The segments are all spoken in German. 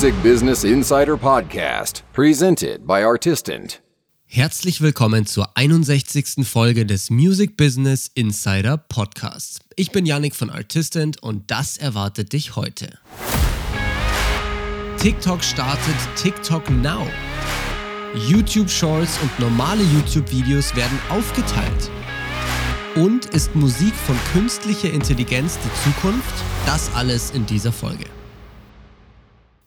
Music Business Insider Podcast, presented by Artistant. Herzlich willkommen zur 61. Folge des Music Business Insider Podcasts. Ich bin Yannick von Artistant und das erwartet dich heute. TikTok startet TikTok Now. YouTube Shorts und normale YouTube-Videos werden aufgeteilt. Und ist Musik von künstlicher Intelligenz die Zukunft? Das alles in dieser Folge.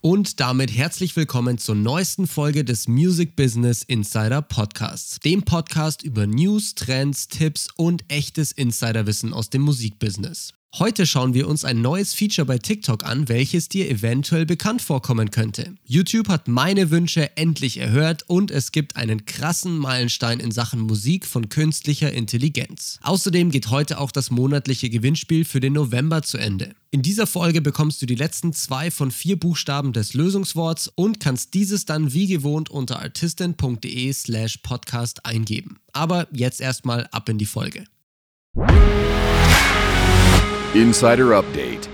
Und damit herzlich willkommen zur neuesten Folge des Music Business Insider Podcasts, dem Podcast über News, Trends, Tipps und echtes Insiderwissen aus dem Musikbusiness. Heute schauen wir uns ein neues Feature bei TikTok an, welches dir eventuell bekannt vorkommen könnte. YouTube hat meine Wünsche endlich erhört und es gibt einen krassen Meilenstein in Sachen Musik von künstlicher Intelligenz. Außerdem geht heute auch das monatliche Gewinnspiel für den November zu Ende. In dieser Folge bekommst du die letzten zwei von vier Buchstaben des Lösungsworts und kannst dieses dann wie gewohnt unter artistin.de slash podcast eingeben. Aber jetzt erstmal ab in die Folge. Insider Update.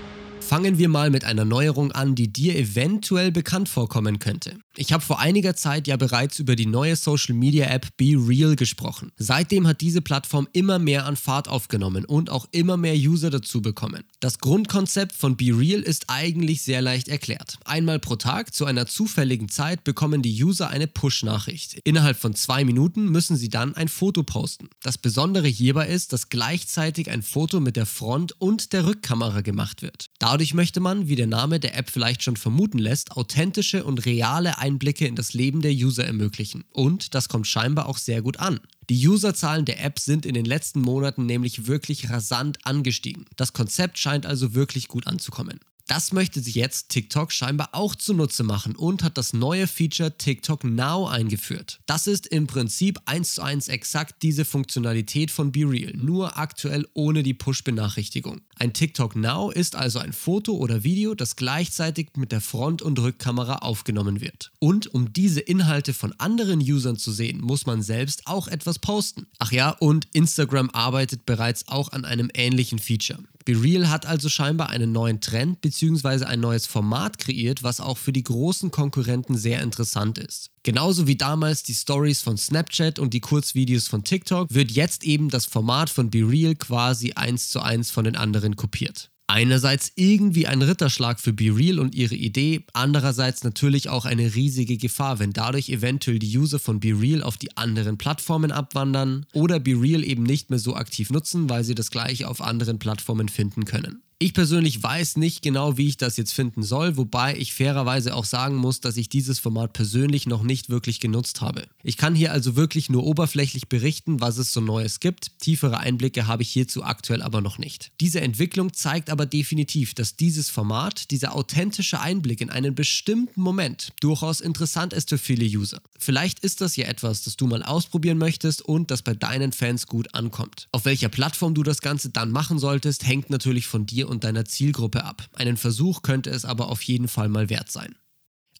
Fangen wir mal mit einer Neuerung an, die dir eventuell bekannt vorkommen könnte. Ich habe vor einiger Zeit ja bereits über die neue Social Media App Be Real gesprochen. Seitdem hat diese Plattform immer mehr an Fahrt aufgenommen und auch immer mehr User dazu bekommen. Das Grundkonzept von Be Real ist eigentlich sehr leicht erklärt. Einmal pro Tag zu einer zufälligen Zeit bekommen die User eine Push-Nachricht. Innerhalb von zwei Minuten müssen sie dann ein Foto posten. Das Besondere hierbei ist, dass gleichzeitig ein Foto mit der Front- und der Rückkamera gemacht wird. Dadurch möchte man, wie der Name der App vielleicht schon vermuten lässt, authentische und reale Einblicke in das Leben der User ermöglichen. Und das kommt scheinbar auch sehr gut an. Die Userzahlen der App sind in den letzten Monaten nämlich wirklich rasant angestiegen. Das Konzept scheint also wirklich gut anzukommen. Das möchte sich jetzt TikTok scheinbar auch zunutze machen und hat das neue Feature TikTok Now eingeführt. Das ist im Prinzip eins zu eins exakt diese Funktionalität von BeReal, nur aktuell ohne die Push-Benachrichtigung. Ein TikTok Now ist also ein Foto oder Video, das gleichzeitig mit der Front- und Rückkamera aufgenommen wird. Und um diese Inhalte von anderen Usern zu sehen, muss man selbst auch etwas posten. Ach ja, und Instagram arbeitet bereits auch an einem ähnlichen Feature. BeReal hat also scheinbar einen neuen Trend bzw. ein neues Format kreiert, was auch für die großen Konkurrenten sehr interessant ist. Genauso wie damals die Stories von Snapchat und die Kurzvideos von TikTok wird jetzt eben das Format von BeReal quasi eins zu eins von den anderen kopiert. Einerseits irgendwie ein Ritterschlag für BeReal und ihre Idee, andererseits natürlich auch eine riesige Gefahr, wenn dadurch eventuell die User von BeReal auf die anderen Plattformen abwandern oder BeReal eben nicht mehr so aktiv nutzen, weil sie das gleiche auf anderen Plattformen finden können. Ich persönlich weiß nicht genau, wie ich das jetzt finden soll, wobei ich fairerweise auch sagen muss, dass ich dieses Format persönlich noch nicht wirklich genutzt habe. Ich kann hier also wirklich nur oberflächlich berichten, was es so Neues gibt. Tiefere Einblicke habe ich hierzu aktuell aber noch nicht. Diese Entwicklung zeigt aber definitiv, dass dieses Format, dieser authentische Einblick in einen bestimmten Moment durchaus interessant ist für viele User. Vielleicht ist das ja etwas, das du mal ausprobieren möchtest und das bei deinen Fans gut ankommt. Auf welcher Plattform du das Ganze dann machen solltest, hängt natürlich von dir und deiner Zielgruppe ab. Einen Versuch könnte es aber auf jeden Fall mal wert sein.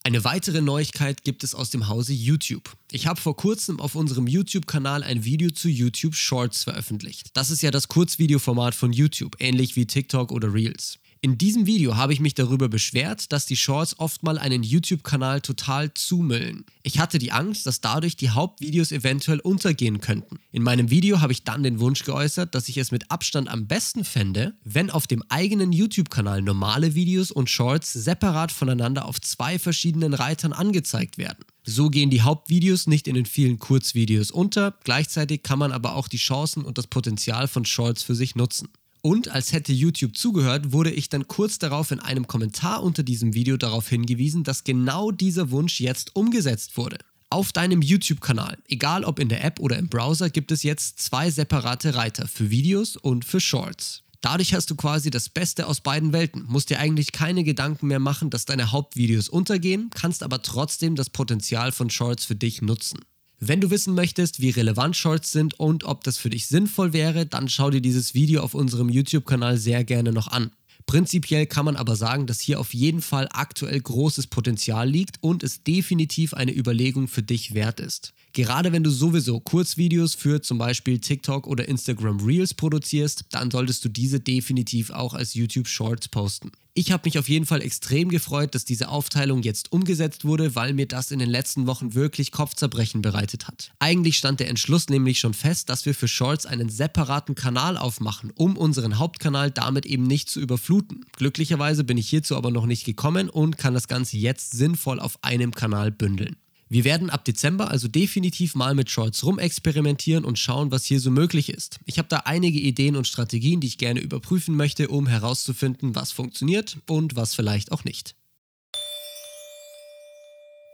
Eine weitere Neuigkeit gibt es aus dem Hause YouTube. Ich habe vor kurzem auf unserem YouTube-Kanal ein Video zu YouTube Shorts veröffentlicht. Das ist ja das Kurzvideoformat von YouTube, ähnlich wie TikTok oder Reels. In diesem Video habe ich mich darüber beschwert, dass die Shorts oft mal einen YouTube-Kanal total zumüllen. Ich hatte die Angst, dass dadurch die Hauptvideos eventuell untergehen könnten. In meinem Video habe ich dann den Wunsch geäußert, dass ich es mit Abstand am besten fände, wenn auf dem eigenen YouTube-Kanal normale Videos und Shorts separat voneinander auf zwei verschiedenen Reitern angezeigt werden. So gehen die Hauptvideos nicht in den vielen Kurzvideos unter, gleichzeitig kann man aber auch die Chancen und das Potenzial von Shorts für sich nutzen. Und als hätte YouTube zugehört, wurde ich dann kurz darauf in einem Kommentar unter diesem Video darauf hingewiesen, dass genau dieser Wunsch jetzt umgesetzt wurde. Auf deinem YouTube-Kanal, egal ob in der App oder im Browser, gibt es jetzt zwei separate Reiter für Videos und für Shorts. Dadurch hast du quasi das Beste aus beiden Welten, musst dir eigentlich keine Gedanken mehr machen, dass deine Hauptvideos untergehen, kannst aber trotzdem das Potenzial von Shorts für dich nutzen. Wenn du wissen möchtest, wie relevant Shorts sind und ob das für dich sinnvoll wäre, dann schau dir dieses Video auf unserem YouTube-Kanal sehr gerne noch an. Prinzipiell kann man aber sagen, dass hier auf jeden Fall aktuell großes Potenzial liegt und es definitiv eine Überlegung für dich wert ist. Gerade wenn du sowieso Kurzvideos für zum Beispiel TikTok oder Instagram Reels produzierst, dann solltest du diese definitiv auch als YouTube Shorts posten. Ich habe mich auf jeden Fall extrem gefreut, dass diese Aufteilung jetzt umgesetzt wurde, weil mir das in den letzten Wochen wirklich Kopfzerbrechen bereitet hat. Eigentlich stand der Entschluss nämlich schon fest, dass wir für Shorts einen separaten Kanal aufmachen, um unseren Hauptkanal damit eben nicht zu überfluten. Glücklicherweise bin ich hierzu aber noch nicht gekommen und kann das Ganze jetzt sinnvoll auf einem Kanal bündeln. Wir werden ab Dezember also definitiv mal mit Shorts rumexperimentieren und schauen, was hier so möglich ist. Ich habe da einige Ideen und Strategien, die ich gerne überprüfen möchte, um herauszufinden, was funktioniert und was vielleicht auch nicht.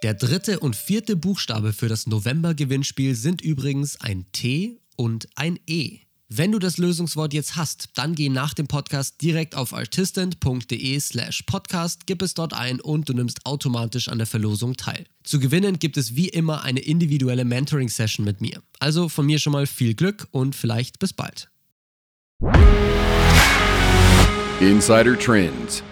Der dritte und vierte Buchstabe für das November-Gewinnspiel sind übrigens ein T und ein E. Wenn du das Lösungswort jetzt hast, dann geh nach dem Podcast direkt auf artistant.de slash podcast, gib es dort ein und du nimmst automatisch an der Verlosung teil. Zu gewinnen gibt es wie immer eine individuelle Mentoring-Session mit mir. Also von mir schon mal viel Glück und vielleicht bis bald. Insider Trends.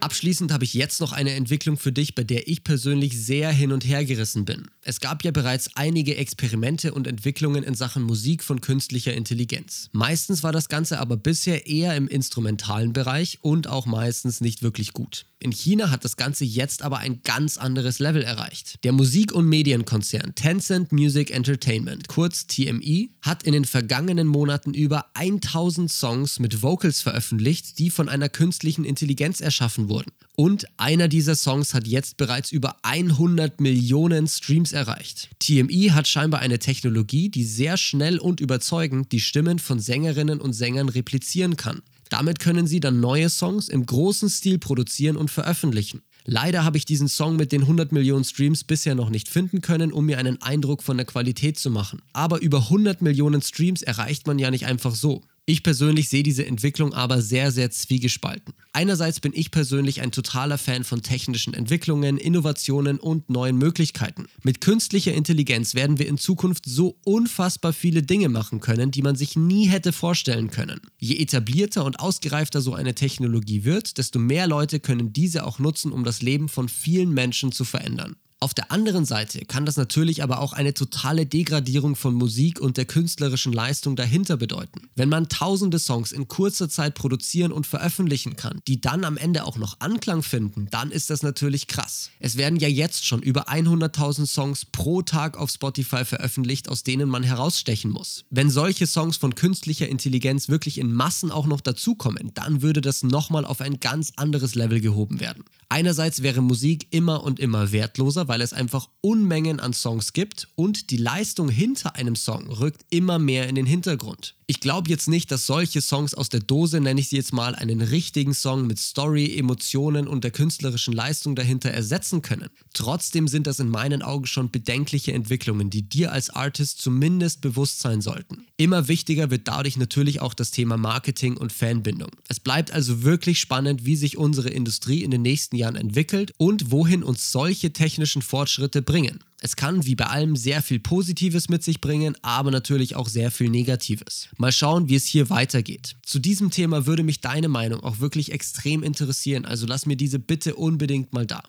Abschließend habe ich jetzt noch eine Entwicklung für dich, bei der ich persönlich sehr hin und her gerissen bin. Es gab ja bereits einige Experimente und Entwicklungen in Sachen Musik von künstlicher Intelligenz. Meistens war das Ganze aber bisher eher im instrumentalen Bereich und auch meistens nicht wirklich gut. In China hat das Ganze jetzt aber ein ganz anderes Level erreicht. Der Musik- und Medienkonzern Tencent Music Entertainment, kurz TME, hat in den vergangenen Monaten über 1000 Songs mit Vocals veröffentlicht, die von einer künstlichen Intelligenz erschaffen wurden. Und einer dieser Songs hat jetzt bereits über 100 Millionen Streams erreicht. TME hat scheinbar eine Technologie, die sehr schnell und überzeugend die Stimmen von Sängerinnen und Sängern replizieren kann. Damit können sie dann neue Songs im großen Stil produzieren und veröffentlichen. Leider habe ich diesen Song mit den 100 Millionen Streams bisher noch nicht finden können, um mir einen Eindruck von der Qualität zu machen. Aber über 100 Millionen Streams erreicht man ja nicht einfach so. Ich persönlich sehe diese Entwicklung aber sehr, sehr zwiegespalten. Einerseits bin ich persönlich ein totaler Fan von technischen Entwicklungen, Innovationen und neuen Möglichkeiten. Mit künstlicher Intelligenz werden wir in Zukunft so unfassbar viele Dinge machen können, die man sich nie hätte vorstellen können. Je etablierter und ausgereifter so eine Technologie wird, desto mehr Leute können diese auch nutzen, um das Leben von vielen Menschen zu verändern. Auf der anderen Seite kann das natürlich aber auch eine totale Degradierung von Musik und der künstlerischen Leistung dahinter bedeuten. Wenn man tausende Songs in kurzer Zeit produzieren und veröffentlichen kann, die dann am Ende auch noch Anklang finden, dann ist das natürlich krass. Es werden ja jetzt schon über 100.000 Songs pro Tag auf Spotify veröffentlicht, aus denen man herausstechen muss. Wenn solche Songs von künstlicher Intelligenz wirklich in Massen auch noch dazukommen, dann würde das nochmal auf ein ganz anderes Level gehoben werden. Einerseits wäre Musik immer und immer wertloser, weil es einfach Unmengen an Songs gibt und die Leistung hinter einem Song rückt immer mehr in den Hintergrund. Ich glaube jetzt nicht, dass solche Songs aus der Dose, nenne ich sie jetzt mal, einen richtigen Song mit Story, Emotionen und der künstlerischen Leistung dahinter ersetzen können. Trotzdem sind das in meinen Augen schon bedenkliche Entwicklungen, die dir als Artist zumindest bewusst sein sollten. Immer wichtiger wird dadurch natürlich auch das Thema Marketing und Fanbindung. Es bleibt also wirklich spannend, wie sich unsere Industrie in den nächsten Jahren entwickelt und wohin uns solche technischen Fortschritte bringen. Es kann wie bei allem sehr viel Positives mit sich bringen, aber natürlich auch sehr viel Negatives. Mal schauen, wie es hier weitergeht. Zu diesem Thema würde mich deine Meinung auch wirklich extrem interessieren, also lass mir diese bitte unbedingt mal da.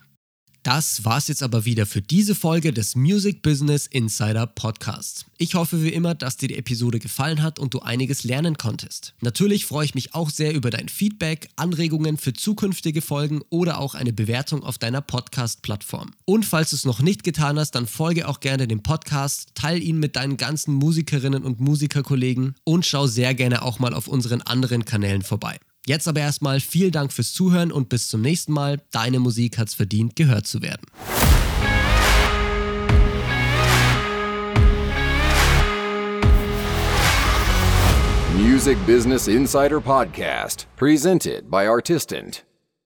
Das war's jetzt aber wieder für diese Folge des Music Business Insider Podcasts. Ich hoffe wie immer, dass dir die Episode gefallen hat und du einiges lernen konntest. Natürlich freue ich mich auch sehr über dein Feedback, Anregungen für zukünftige Folgen oder auch eine Bewertung auf deiner Podcast-Plattform. Und falls du es noch nicht getan hast, dann folge auch gerne dem Podcast, teile ihn mit deinen ganzen Musikerinnen und Musikerkollegen und schau sehr gerne auch mal auf unseren anderen Kanälen vorbei. Jetzt aber erstmal vielen Dank fürs Zuhören und bis zum nächsten Mal. Deine Musik hat's verdient, gehört zu werden. Music Business Insider Podcast, presented by Artistant.